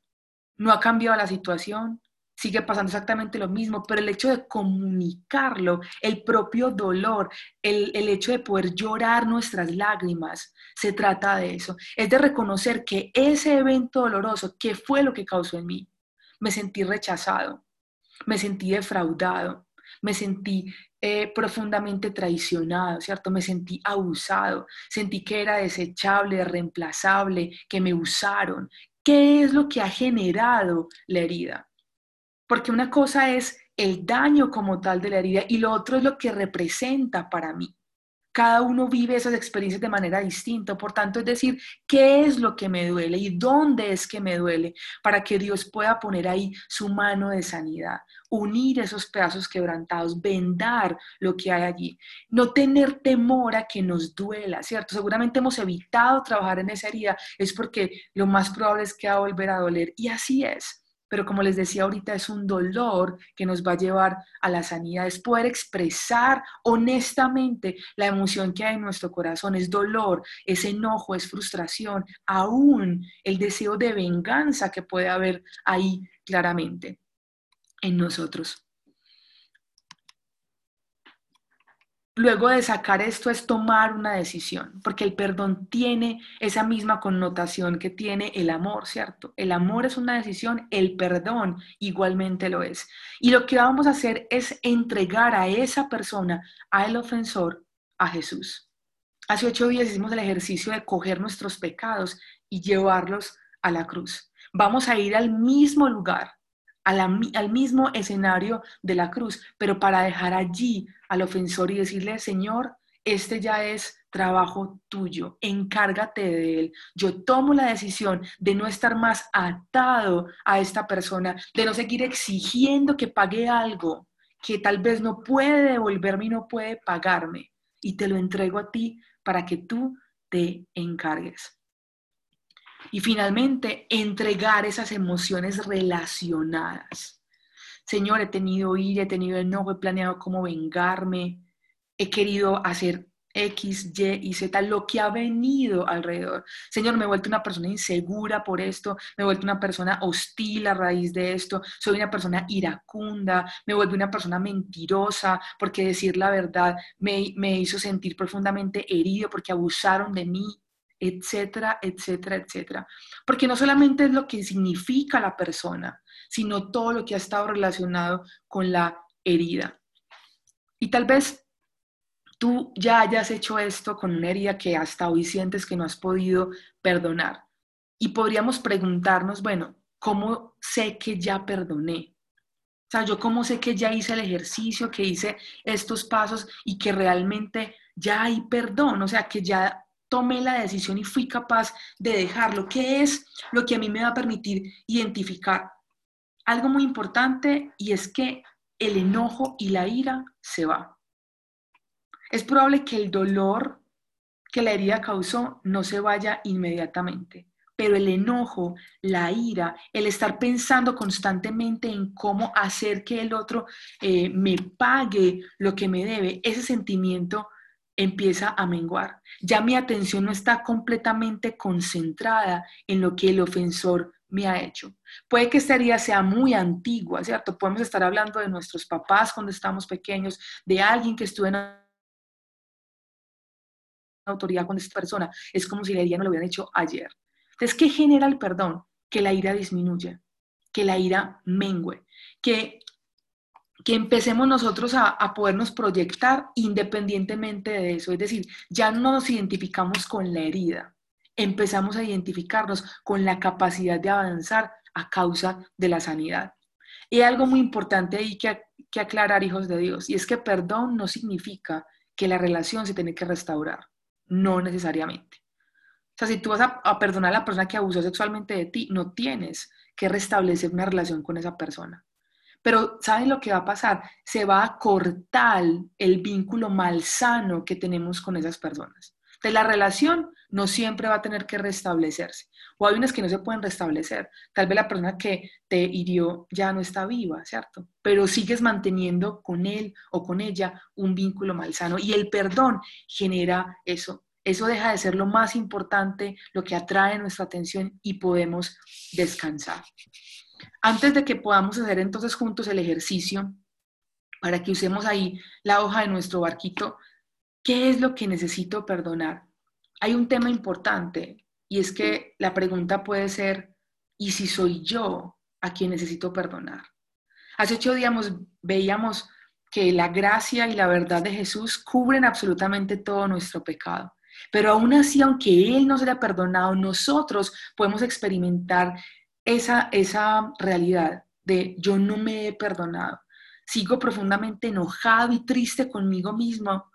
No ha cambiado la situación, sigue pasando exactamente lo mismo, pero el hecho de comunicarlo, el propio dolor, el, el, hecho de poder llorar nuestras lágrimas, se trata de eso. Es de reconocer que ese evento doloroso, ¿qué fue lo que causó en mí? Me sentí rechazado, me sentí defraudado, me sentí eh, profundamente traicionado, ¿cierto? Me sentí abusado, sentí que era desechable, reemplazable, que me usaron. ¿Qué es lo que ha generado la herida? Porque una cosa es el daño como tal de la herida y lo otro es lo que representa para mí. Cada uno vive esas experiencias de manera distinta, por tanto es decir, ¿qué es lo que me duele y dónde es que me duele para que Dios pueda poner ahí su mano de sanidad, unir esos pedazos quebrantados, vendar lo que hay allí, no tener temor a que nos duela, ¿cierto? Seguramente hemos evitado trabajar en esa herida, es porque lo más probable es que va a volver a doler. Y así es pero como les decía ahorita, es un dolor que nos va a llevar a la sanidad, es poder expresar honestamente la emoción que hay en nuestro corazón, es dolor, es enojo, es frustración, aún el deseo de venganza que puede haber ahí claramente en nosotros. Luego de sacar esto es tomar una decisión, porque el perdón tiene esa misma connotación que tiene el amor, ¿cierto? El amor es una decisión, el perdón igualmente lo es. Y lo que vamos a hacer es entregar a esa persona, al ofensor, a Jesús. Hace ocho días hicimos el ejercicio de coger nuestros pecados y llevarlos a la cruz. Vamos a ir al mismo lugar, al mismo escenario de la cruz, pero para dejar allí al ofensor y decirle, Señor, este ya es trabajo tuyo, encárgate de él. Yo tomo la decisión de no estar más atado a esta persona, de no seguir exigiendo que pague algo que tal vez no puede devolverme y no puede pagarme. Y te lo entrego a ti para que tú te encargues. Y finalmente, entregar esas emociones relacionadas. Señor, he tenido ira, he tenido enojo, he planeado cómo vengarme, he querido hacer X, Y y Z, lo que ha venido alrededor. Señor, me he vuelto una persona insegura por esto, me he vuelto una persona hostil a raíz de esto, soy una persona iracunda, me vuelvo una persona mentirosa porque decir la verdad me, me hizo sentir profundamente herido porque abusaron de mí etcétera, etcétera, etcétera. Porque no solamente es lo que significa la persona, sino todo lo que ha estado relacionado con la herida. Y tal vez tú ya hayas hecho esto con una herida que hasta hoy sientes que no has podido perdonar. Y podríamos preguntarnos, bueno, ¿cómo sé que ya perdoné? O sea, yo cómo sé que ya hice el ejercicio, que hice estos pasos y que realmente ya hay perdón, o sea, que ya tomé la decisión y fui capaz de dejarlo. ¿Qué es lo que a mí me va a permitir identificar? Algo muy importante y es que el enojo y la ira se va. Es probable que el dolor que la herida causó no se vaya inmediatamente, pero el enojo, la ira, el estar pensando constantemente en cómo hacer que el otro eh, me pague lo que me debe, ese sentimiento empieza a menguar. Ya mi atención no está completamente concentrada en lo que el ofensor me ha hecho. Puede que esta herida sea muy antigua, ¿cierto? Podemos estar hablando de nuestros papás cuando estábamos pequeños, de alguien que estuvo en autoridad con esta persona. Es como si la herida no lo hubieran hecho ayer. Entonces, ¿qué genera el perdón? Que la ira disminuya, que la ira mengue, que, que empecemos nosotros a, a podernos proyectar independientemente de eso. Es decir, ya no nos identificamos con la herida, empezamos a identificarnos con la capacidad de avanzar a causa de la sanidad. Y algo muy importante ahí que, que aclarar, hijos de Dios, y es que perdón no significa que la relación se tiene que restaurar, no necesariamente. O sea, si tú vas a, a perdonar a la persona que abusó sexualmente de ti, no tienes que restablecer una relación con esa persona. Pero ¿saben lo que va a pasar? Se va a cortar el vínculo malsano que tenemos con esas personas. De la relación no siempre va a tener que restablecerse. O hay unas que no se pueden restablecer. Tal vez la persona que te hirió ya no está viva, ¿cierto? Pero sigues manteniendo con él o con ella un vínculo malsano. Y el perdón genera eso. Eso deja de ser lo más importante, lo que atrae nuestra atención y podemos descansar. Antes de que podamos hacer entonces juntos el ejercicio, para que usemos ahí la hoja de nuestro barquito, ¿qué es lo que necesito perdonar? Hay un tema importante y es que la pregunta puede ser, ¿y si soy yo a quien necesito perdonar? Hace ocho días veíamos que la gracia y la verdad de Jesús cubren absolutamente todo nuestro pecado. Pero aún así, aunque Él nos haya perdonado, nosotros podemos experimentar esa, esa realidad de yo no me he perdonado. Sigo profundamente enojado y triste conmigo mismo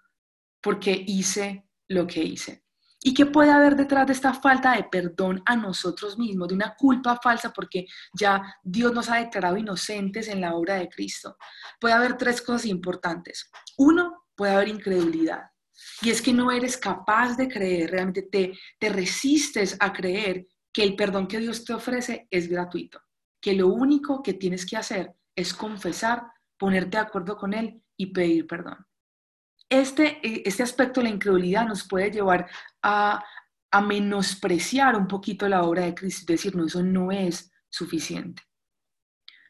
porque hice lo que hice. ¿Y qué puede haber detrás de esta falta de perdón a nosotros mismos, de una culpa falsa porque ya Dios nos ha declarado inocentes en la obra de Cristo? Puede haber tres cosas importantes. Uno, puede haber incredulidad. Y es que no eres capaz de creer, realmente te, te resistes a creer que el perdón que Dios te ofrece es gratuito, que lo único que tienes que hacer es confesar, ponerte de acuerdo con Él y pedir perdón. Este, este aspecto de la incredulidad nos puede llevar a, a menospreciar un poquito la obra de Cristo, decir, no, eso no es suficiente.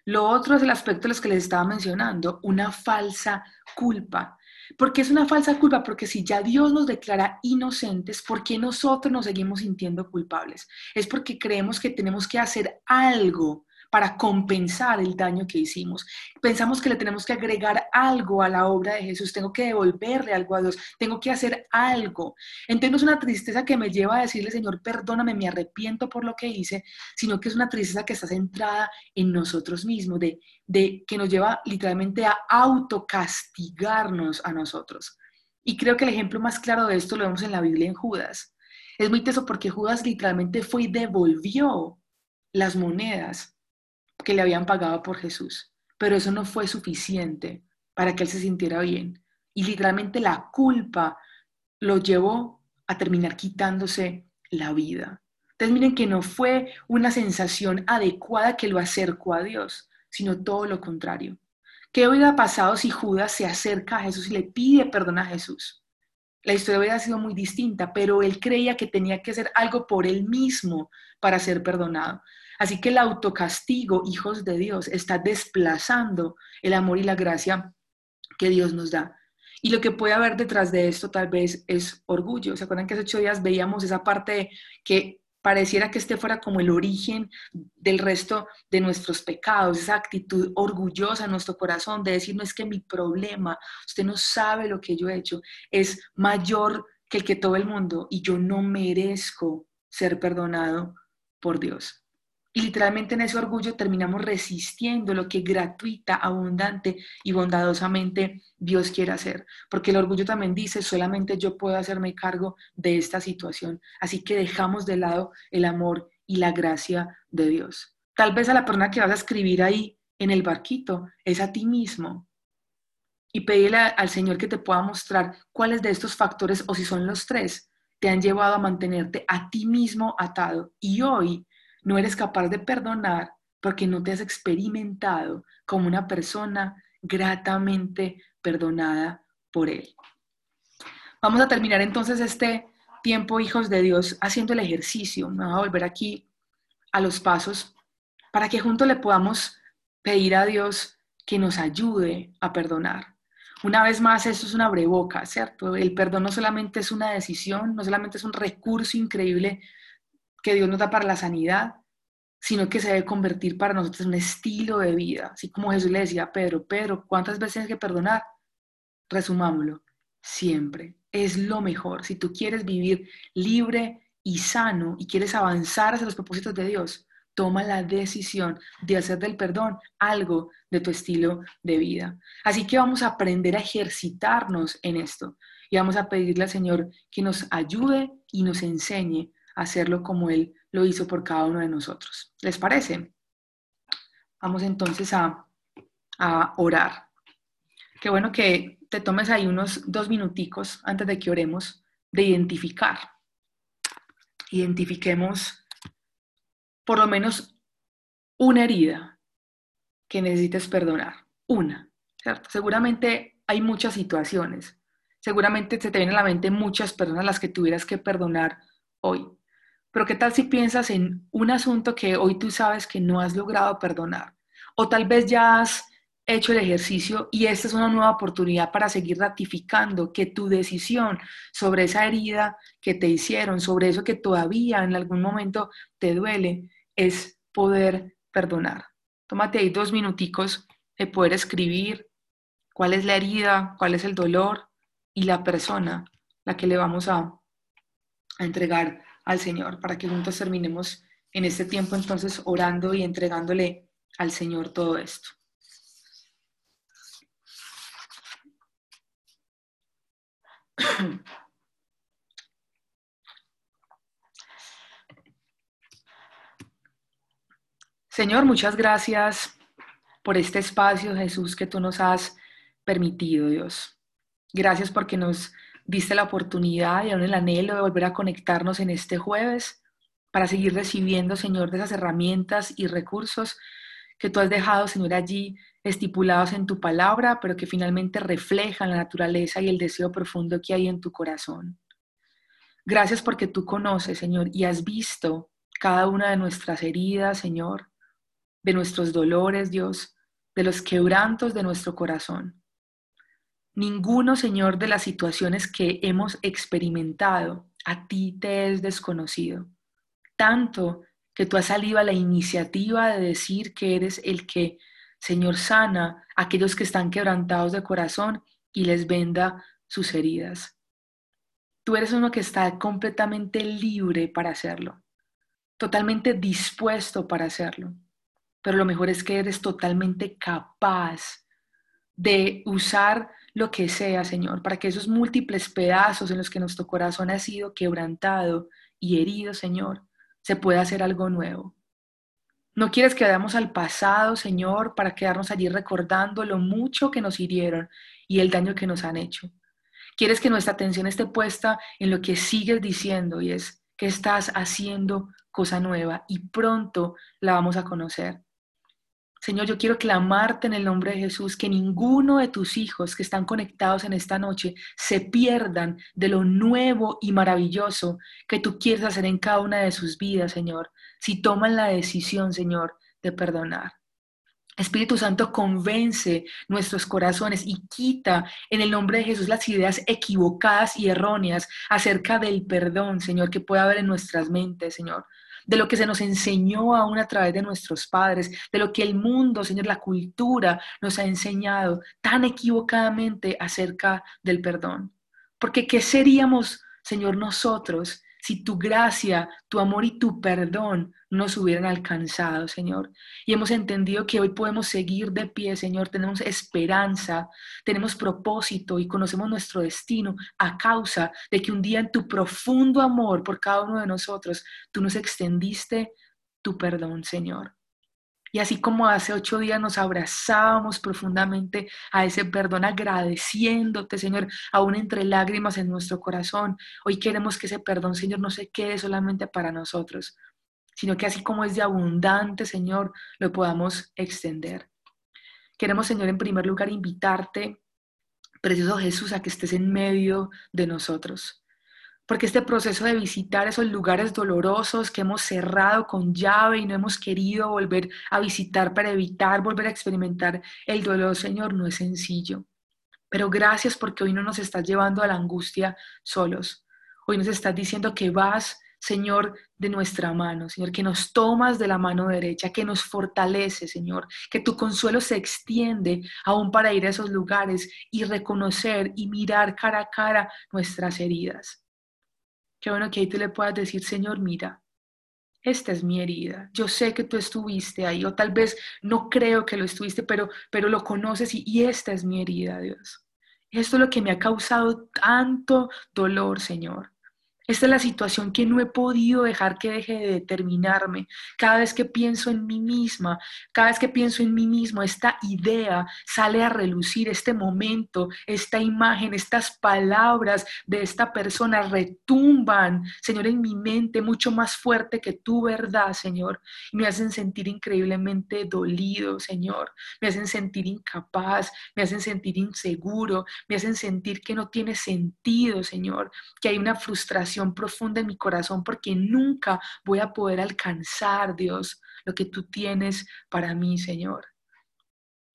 Lo otro es el aspecto de los que les estaba mencionando, una falsa culpa. ¿Por qué es una falsa culpa? Porque si ya Dios nos declara inocentes, ¿por qué nosotros nos seguimos sintiendo culpables? Es porque creemos que tenemos que hacer algo para compensar el daño que hicimos. Pensamos que le tenemos que agregar algo a la obra de Jesús, tengo que devolverle algo a Dios, tengo que hacer algo. Entonces es una tristeza que me lleva a decirle, Señor, perdóname, me arrepiento por lo que hice, sino que es una tristeza que está centrada en nosotros mismos, de, de que nos lleva literalmente a autocastigarnos a nosotros. Y creo que el ejemplo más claro de esto lo vemos en la Biblia en Judas. Es muy teso porque Judas literalmente fue y devolvió las monedas que le habían pagado por Jesús, pero eso no fue suficiente para que él se sintiera bien. Y literalmente la culpa lo llevó a terminar quitándose la vida. Entonces miren que no fue una sensación adecuada que lo acercó a Dios, sino todo lo contrario. ¿Qué hubiera pasado si Judas se acerca a Jesús y le pide perdón a Jesús? La historia hubiera sido muy distinta, pero él creía que tenía que hacer algo por él mismo para ser perdonado. Así que el autocastigo, hijos de Dios, está desplazando el amor y la gracia que Dios nos da. Y lo que puede haber detrás de esto tal vez es orgullo. ¿Se acuerdan que hace ocho días veíamos esa parte que pareciera que este fuera como el origen del resto de nuestros pecados, esa actitud orgullosa en nuestro corazón de decir, no es que mi problema, usted no sabe lo que yo he hecho, es mayor que el que todo el mundo y yo no merezco ser perdonado por Dios. Y literalmente en ese orgullo terminamos resistiendo lo que gratuita, abundante y bondadosamente Dios quiere hacer. Porque el orgullo también dice, solamente yo puedo hacerme cargo de esta situación. Así que dejamos de lado el amor y la gracia de Dios. Tal vez a la persona que vas a escribir ahí en el barquito es a ti mismo. Y pedirle al Señor que te pueda mostrar cuáles de estos factores, o si son los tres, te han llevado a mantenerte a ti mismo atado. Y hoy no eres capaz de perdonar porque no te has experimentado como una persona gratamente perdonada por Él. Vamos a terminar entonces este tiempo, hijos de Dios, haciendo el ejercicio. Voy a volver aquí a los pasos para que juntos le podamos pedir a Dios que nos ayude a perdonar. Una vez más, esto es una breboca, ¿cierto? El perdón no solamente es una decisión, no solamente es un recurso increíble que Dios nos da para la sanidad, sino que se debe convertir para nosotros en un estilo de vida. Así como Jesús le decía a Pedro, Pedro, ¿cuántas veces hay que perdonar? Resumámoslo, siempre. Es lo mejor. Si tú quieres vivir libre y sano y quieres avanzar hacia los propósitos de Dios, toma la decisión de hacer del perdón algo de tu estilo de vida. Así que vamos a aprender a ejercitarnos en esto y vamos a pedirle al Señor que nos ayude y nos enseñe hacerlo como Él lo hizo por cada uno de nosotros. ¿Les parece? Vamos entonces a, a orar. Qué bueno que te tomes ahí unos dos minuticos antes de que oremos de identificar. Identifiquemos por lo menos una herida que necesites perdonar. Una, ¿cierto? Seguramente hay muchas situaciones. Seguramente se te vienen a la mente muchas personas las que tuvieras que perdonar hoy. Pero ¿qué tal si piensas en un asunto que hoy tú sabes que no has logrado perdonar? O tal vez ya has hecho el ejercicio y esta es una nueva oportunidad para seguir ratificando que tu decisión sobre esa herida que te hicieron, sobre eso que todavía en algún momento te duele, es poder perdonar. Tómate ahí dos minuticos de poder escribir cuál es la herida, cuál es el dolor y la persona la que le vamos a, entregar al Señor para que juntos terminemos en este tiempo entonces orando y entregándole al Señor todo esto. <clears throat> Señor, muchas gracias por este espacio, Jesús, que tú nos has permitido, Dios. Gracias porque nos diste la oportunidad y aún el anhelo de volver a conectarnos en este jueves para seguir recibiendo, Señor, de esas herramientas y recursos que tú has dejado, Señor, allí estipulados en tu palabra, pero que finalmente reflejan la naturaleza y el deseo profundo que hay en tu corazón. Gracias porque tú conoces, Señor, y has visto cada una de nuestras heridas, Señor, de nuestros dolores, Dios, de los quebrantos de nuestro corazón. Ninguno, Señor, de las situaciones que hemos experimentado a ti te es desconocido. Tanto que tú has salido a la iniciativa de decir que eres el que, Señor, sana a aquellos que están quebrantados de corazón y les venda sus heridas. Tú eres uno que está completamente libre para hacerlo, totalmente dispuesto para hacerlo pero lo mejor es que eres totalmente capaz de usar lo que sea, Señor, para que esos múltiples pedazos en los que nuestro corazón ha sido quebrantado y herido, Señor, se pueda hacer algo nuevo. No quieres que vayamos al pasado, Señor, para quedarnos allí recordando lo mucho que nos hirieron y el daño que nos han hecho. Quieres que nuestra atención esté puesta en lo que sigues diciendo y es que estás haciendo cosa nueva y pronto la vamos a conocer. Señor, yo quiero clamarte en el nombre de Jesús que ninguno de tus hijos que están conectados en esta noche se pierdan de lo nuevo y maravilloso que tú quieres hacer en cada una de sus vidas, Señor, si toman la decisión, Señor, de perdonar. Espíritu Santo, convence nuestros corazones y quita en el nombre de Jesús las ideas equivocadas y erróneas acerca del perdón, Señor, que pueda haber en nuestras mentes, Señor de lo que se nos enseñó aún a través de nuestros padres, de lo que el mundo, Señor, la cultura nos ha enseñado tan equivocadamente acerca del perdón. Porque ¿qué seríamos, Señor, nosotros si tu gracia, tu amor y tu perdón nos hubieran alcanzado, Señor. Y hemos entendido que hoy podemos seguir de pie, Señor. Tenemos esperanza, tenemos propósito y conocemos nuestro destino a causa de que un día en tu profundo amor por cada uno de nosotros, tú nos extendiste tu perdón, Señor. Y así como hace ocho días nos abrazábamos profundamente a ese perdón, agradeciéndote, Señor, aún entre lágrimas en nuestro corazón, hoy queremos que ese perdón, Señor, no se quede solamente para nosotros, sino que así como es de abundante, Señor, lo podamos extender. Queremos, Señor, en primer lugar, invitarte, precioso Jesús, a que estés en medio de nosotros. Porque este proceso de visitar esos lugares dolorosos que hemos cerrado con llave y no hemos querido volver a visitar para evitar volver a experimentar el dolor, Señor, no es sencillo. Pero gracias porque hoy no nos estás llevando a la angustia solos. Hoy nos estás diciendo que vas, Señor, de nuestra mano, Señor, que nos tomas de la mano derecha, que nos fortalece, Señor, que tu consuelo se extiende aún para ir a esos lugares y reconocer y mirar cara a cara nuestras heridas. Qué bueno que ahí tú le puedas decir, Señor, mira, esta es mi herida. Yo sé que tú estuviste ahí, o tal vez no creo que lo estuviste, pero, pero lo conoces y, y esta es mi herida, Dios. Esto es lo que me ha causado tanto dolor, Señor. Esta es la situación que no he podido dejar que deje de determinarme. Cada vez que pienso en mí misma, cada vez que pienso en mí mismo, esta idea sale a relucir, este momento, esta imagen, estas palabras de esta persona retumban, Señor, en mi mente mucho más fuerte que tu verdad, Señor. Y me hacen sentir increíblemente dolido, Señor. Me hacen sentir incapaz, me hacen sentir inseguro, me hacen sentir que no tiene sentido, Señor, que hay una frustración profunda en mi corazón porque nunca voy a poder alcanzar, Dios, lo que tú tienes para mí, Señor.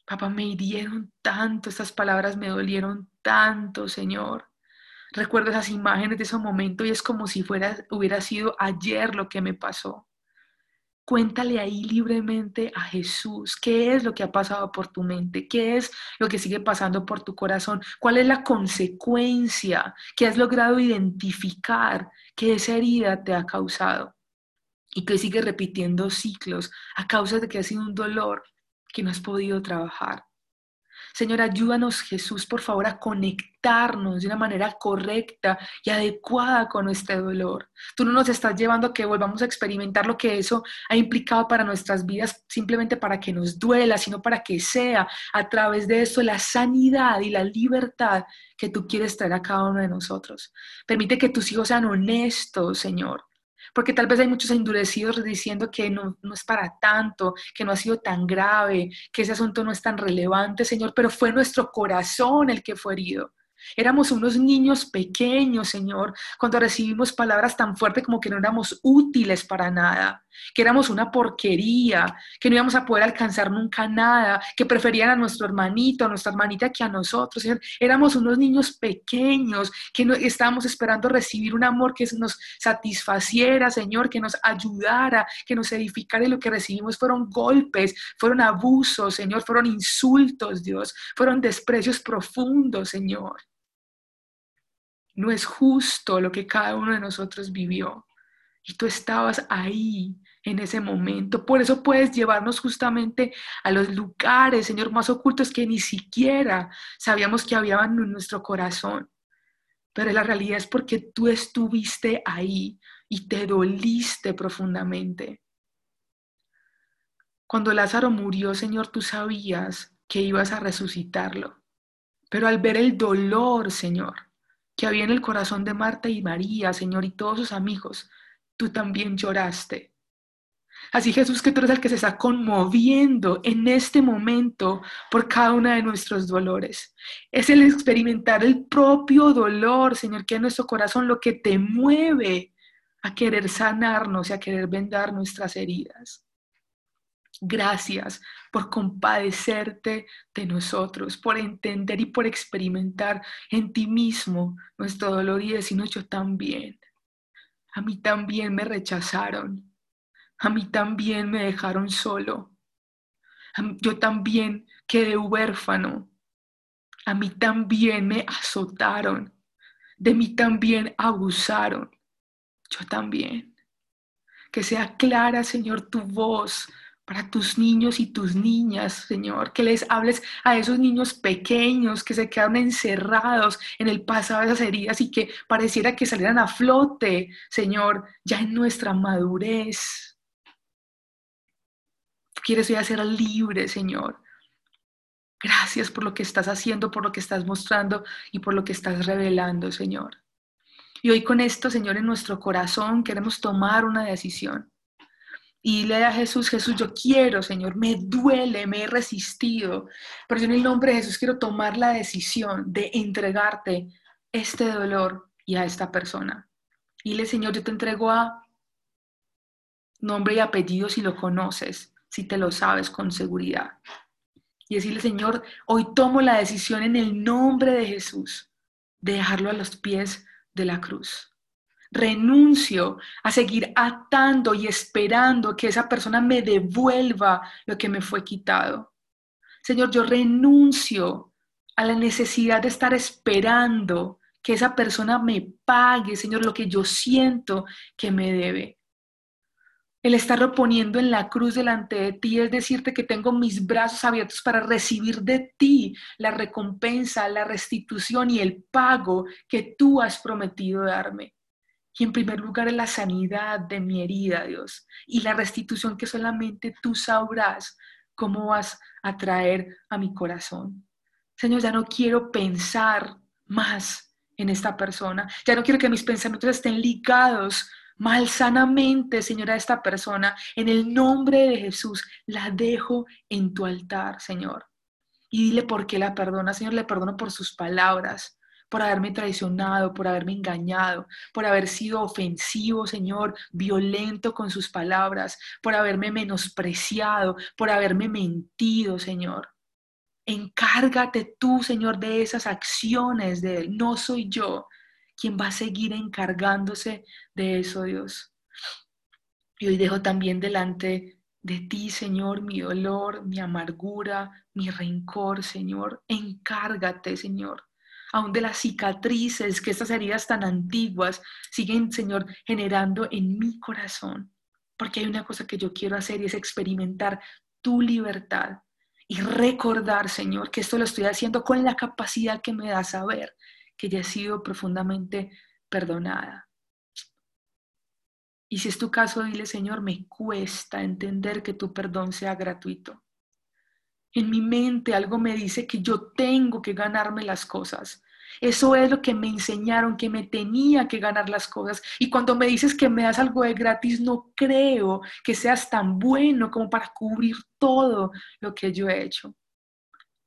Papá, me hirieron tanto, estas palabras me dolieron tanto, Señor. Recuerdo esas imágenes de ese momento y es como si fuera, hubiera sido ayer lo que me pasó. Cuéntale ahí libremente a Jesús qué es lo que ha pasado por tu mente, qué es lo que sigue pasando por tu corazón, cuál es la consecuencia que has logrado identificar que esa herida te ha causado y que sigue repitiendo ciclos a causa de que ha sido un dolor que no has podido trabajar. Señor, ayúdanos Jesús, por favor, a conectarnos de una manera correcta y adecuada con nuestro dolor. Tú no nos estás llevando a que volvamos a experimentar lo que eso ha implicado para nuestras vidas simplemente para que nos duela, sino para que sea a través de eso la sanidad y la libertad que tú quieres traer a cada uno de nosotros. Permite que tus hijos sean honestos, Señor porque tal vez hay muchos endurecidos diciendo que no, no, es para tanto, que no ha sido tan grave, que ese asunto no es tan relevante, Señor, pero fue nuestro corazón el que fue herido. Éramos unos niños pequeños, Señor, cuando recibimos palabras tan fuertes como que no éramos útiles para nada, que éramos una porquería, que no íbamos a poder alcanzar nunca nada, que preferían a nuestro hermanito, a nuestra hermanita que a nosotros. Señor. Éramos unos niños pequeños que estábamos esperando recibir un amor que nos satisfaciera, Señor, que nos ayudara, que nos edificara y lo que recibimos fueron golpes, fueron abusos, Señor, fueron insultos, Dios, fueron desprecios profundos, Señor. No es justo lo que cada uno de nosotros vivió. Y tú estabas ahí en ese momento. Por eso puedes llevarnos justamente a los lugares, Señor, más ocultos que ni siquiera sabíamos que habían en nuestro corazón. Pero la realidad es porque tú estuviste ahí y te doliste profundamente. Cuando Lázaro murió, Señor, tú sabías que ibas a resucitarlo. Pero al ver el dolor, Señor, que había en el corazón de Marta y María, Señor, y todos sus amigos, tú también lloraste. Así Jesús, que tú eres el que se está conmoviendo en este momento por cada uno de nuestros dolores. Es el experimentar el propio dolor, Señor, que es nuestro corazón lo que te mueve a querer sanarnos y a querer vendar nuestras heridas. Gracias por compadecerte de nosotros, por entender y por experimentar en ti mismo nuestro dolor y decirnos yo también. A mí también me rechazaron. A mí también me dejaron solo. Yo también quedé huérfano. A mí también me azotaron. De mí también abusaron. Yo también. Que sea clara, Señor, tu voz para tus niños y tus niñas, Señor, que les hables a esos niños pequeños que se quedan encerrados en el pasado de esas heridas y que pareciera que salieran a flote, Señor, ya en nuestra madurez. quieres hoy hacer libre, Señor. Gracias por lo que estás haciendo, por lo que estás mostrando y por lo que estás revelando, Señor. Y hoy con esto, Señor, en nuestro corazón queremos tomar una decisión y le a Jesús, Jesús, yo quiero, Señor, me duele, me he resistido, pero yo en el nombre de Jesús quiero tomar la decisión de entregarte este dolor y a esta persona. Dile, Señor, yo te entrego a nombre y apellido si lo conoces, si te lo sabes con seguridad. Y decirle, Señor, hoy tomo la decisión en el nombre de Jesús de dejarlo a los pies de la cruz. Renuncio a seguir atando y esperando que esa persona me devuelva lo que me fue quitado. Señor, yo renuncio a la necesidad de estar esperando que esa persona me pague, Señor, lo que yo siento que me debe. El estarlo poniendo en la cruz delante de ti es decirte que tengo mis brazos abiertos para recibir de ti la recompensa, la restitución y el pago que tú has prometido darme. Y en primer lugar la sanidad de mi herida, Dios, y la restitución que solamente tú sabrás cómo vas a traer a mi corazón. Señor, ya no quiero pensar más en esta persona, ya no quiero que mis pensamientos estén ligados malsanamente, Señor, a esta persona. En el nombre de Jesús, la dejo en tu altar, Señor. Y dile por qué la perdona, Señor, le perdono por sus palabras, por haberme traicionado, por haberme engañado, por haber sido ofensivo, Señor, violento con sus palabras, por haberme menospreciado, por haberme mentido, Señor. Encárgate tú, Señor, de esas acciones de Él. No soy yo quien va a seguir encargándose de eso, Dios. Y hoy dejo también delante de ti, Señor, mi dolor, mi amargura, mi rencor, Señor. Encárgate, Señor. Aún de las cicatrices que estas heridas tan antiguas siguen, Señor, generando en mi corazón. Porque hay una cosa que yo quiero hacer y es experimentar tu libertad y recordar, Señor, que esto lo estoy haciendo con la capacidad que me da saber que ya he sido profundamente perdonada. Y si es tu caso, dile, Señor, me cuesta entender que tu perdón sea gratuito. En mi mente algo me dice que yo tengo que ganarme las cosas. Eso es lo que me enseñaron, que me tenía que ganar las cosas. Y cuando me dices que me das algo de gratis, no creo que seas tan bueno como para cubrir todo lo que yo he hecho.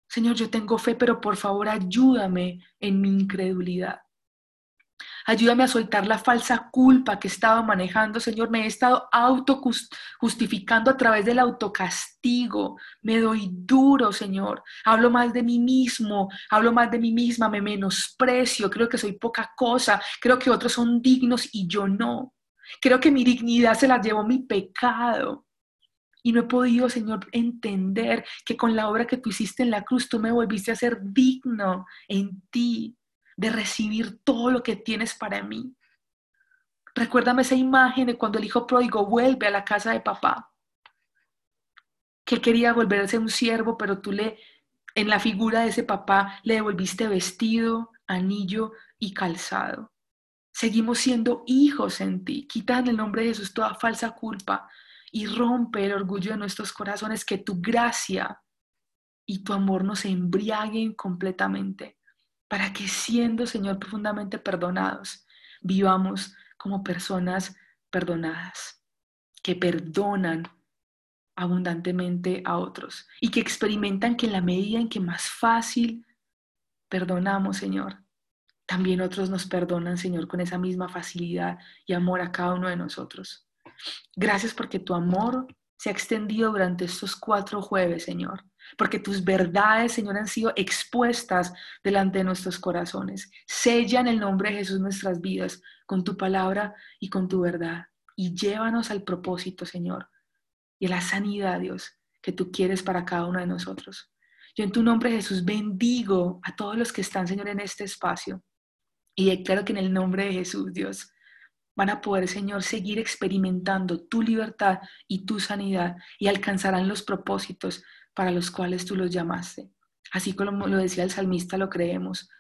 Señor, yo tengo fe, pero por favor ayúdame en mi incredulidad. Ayúdame a soltar la falsa culpa que estaba manejando, Señor. Me he estado autojustificando a través del autocastigo. Me doy duro, Señor. Hablo mal de mí mismo, hablo mal de mí misma, me menosprecio, creo que soy poca cosa, creo que otros son dignos y yo no. Creo que mi dignidad se la llevó mi pecado. Y no he podido, Señor, entender que con la obra que tú hiciste en la cruz, tú me volviste a ser digno en ti de recibir todo lo que tienes para mí. Recuérdame esa imagen de cuando el hijo pródigo vuelve a la casa de papá, que quería volver a ser un siervo, pero tú le, en la figura de ese papá, le devolviste vestido, anillo y calzado. Seguimos siendo hijos en ti. Quita en el nombre de Jesús toda falsa culpa, y rompe el orgullo de nuestros corazones, que tu gracia y tu amor nos embriaguen completamente, para que siendo, Señor, profundamente perdonados, vivamos como personas perdonadas, que perdonan abundantemente a otros y que experimentan que en la medida en que más fácil perdonamos, Señor, también otros nos perdonan, Señor, con esa misma facilidad y amor a cada uno de nosotros. Gracias porque tu amor se ha extendido durante estos cuatro jueves, Señor. Porque tus verdades, Señor, han sido expuestas delante de nuestros corazones. Sella en el nombre de Jesús nuestras vidas con tu palabra y con tu verdad. Y llévanos al propósito, Señor, y a la sanidad, Dios, que tú quieres para cada uno de nosotros. Yo en tu nombre, Jesús, bendigo a todos los que están, Señor, en este espacio. Y declaro que en el nombre de Jesús, Dios, van a poder, Señor, seguir experimentando tu libertad y tu sanidad y alcanzarán los propósitos para los cuales tú los llamaste. Así como lo decía el salmista, lo creemos.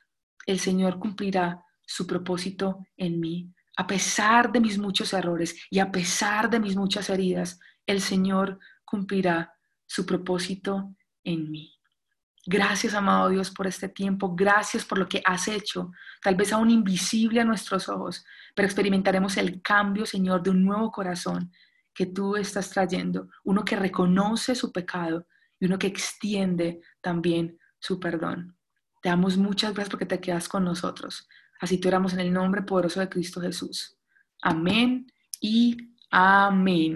El Señor cumplirá su propósito en mí. A pesar de mis muchos errores y a pesar de mis muchas heridas, el Señor cumplirá su propósito en mí. Gracias, amado Dios, por este tiempo. Gracias por lo que has hecho, tal vez aún invisible a nuestros ojos, pero experimentaremos el cambio, Señor, de un nuevo corazón que tú estás trayendo, uno que reconoce su pecado y uno que extiende también su perdón. Te damos muchas gracias porque te quedas con nosotros. Así te oramos en el nombre poderoso de Cristo Jesús. Amén y amén.